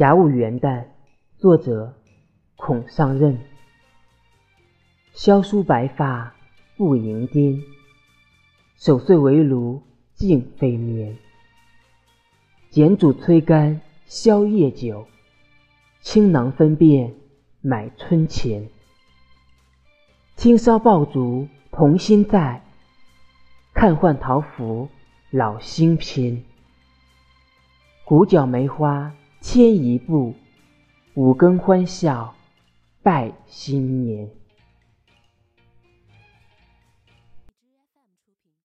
甲午元旦，作者孔尚任。萧疏白发不盈颠，守岁围炉尽飞眠。剪煮催干宵夜酒，倾囊分辨买春钱。青烧爆竹童心在，看换桃符老心偏。鼓角梅花牵一步，五更欢笑拜新年。